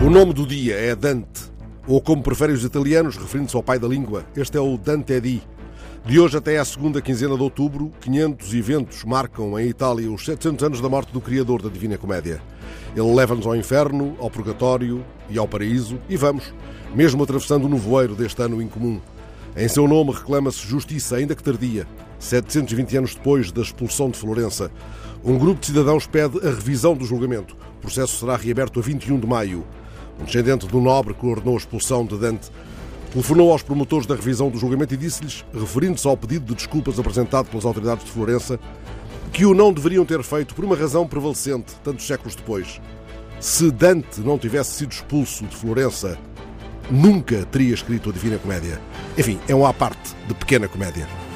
O nome do dia é Dante, ou como preferem os italianos, referindo-se ao pai da língua, este é o Dante Di. De hoje até à segunda quinzena de outubro, 500 eventos marcam em Itália os 700 anos da morte do criador da Divina Comédia. Ele leva-nos ao inferno, ao purgatório e ao paraíso, e vamos, mesmo atravessando o nevoeiro deste ano incomum. Em seu nome reclama-se justiça, ainda que tardia. 720 anos depois da expulsão de Florença, um grupo de cidadãos pede a revisão do julgamento. O processo será reaberto a 21 de maio. Um descendente do nobre que ordenou a expulsão de Dante telefonou aos promotores da revisão do julgamento e disse-lhes, referindo-se ao pedido de desculpas apresentado pelas autoridades de Florença, que o não deveriam ter feito por uma razão prevalecente, tantos séculos depois. Se Dante não tivesse sido expulso de Florença, nunca teria escrito a Divina Comédia. Enfim, é um à parte de pequena comédia.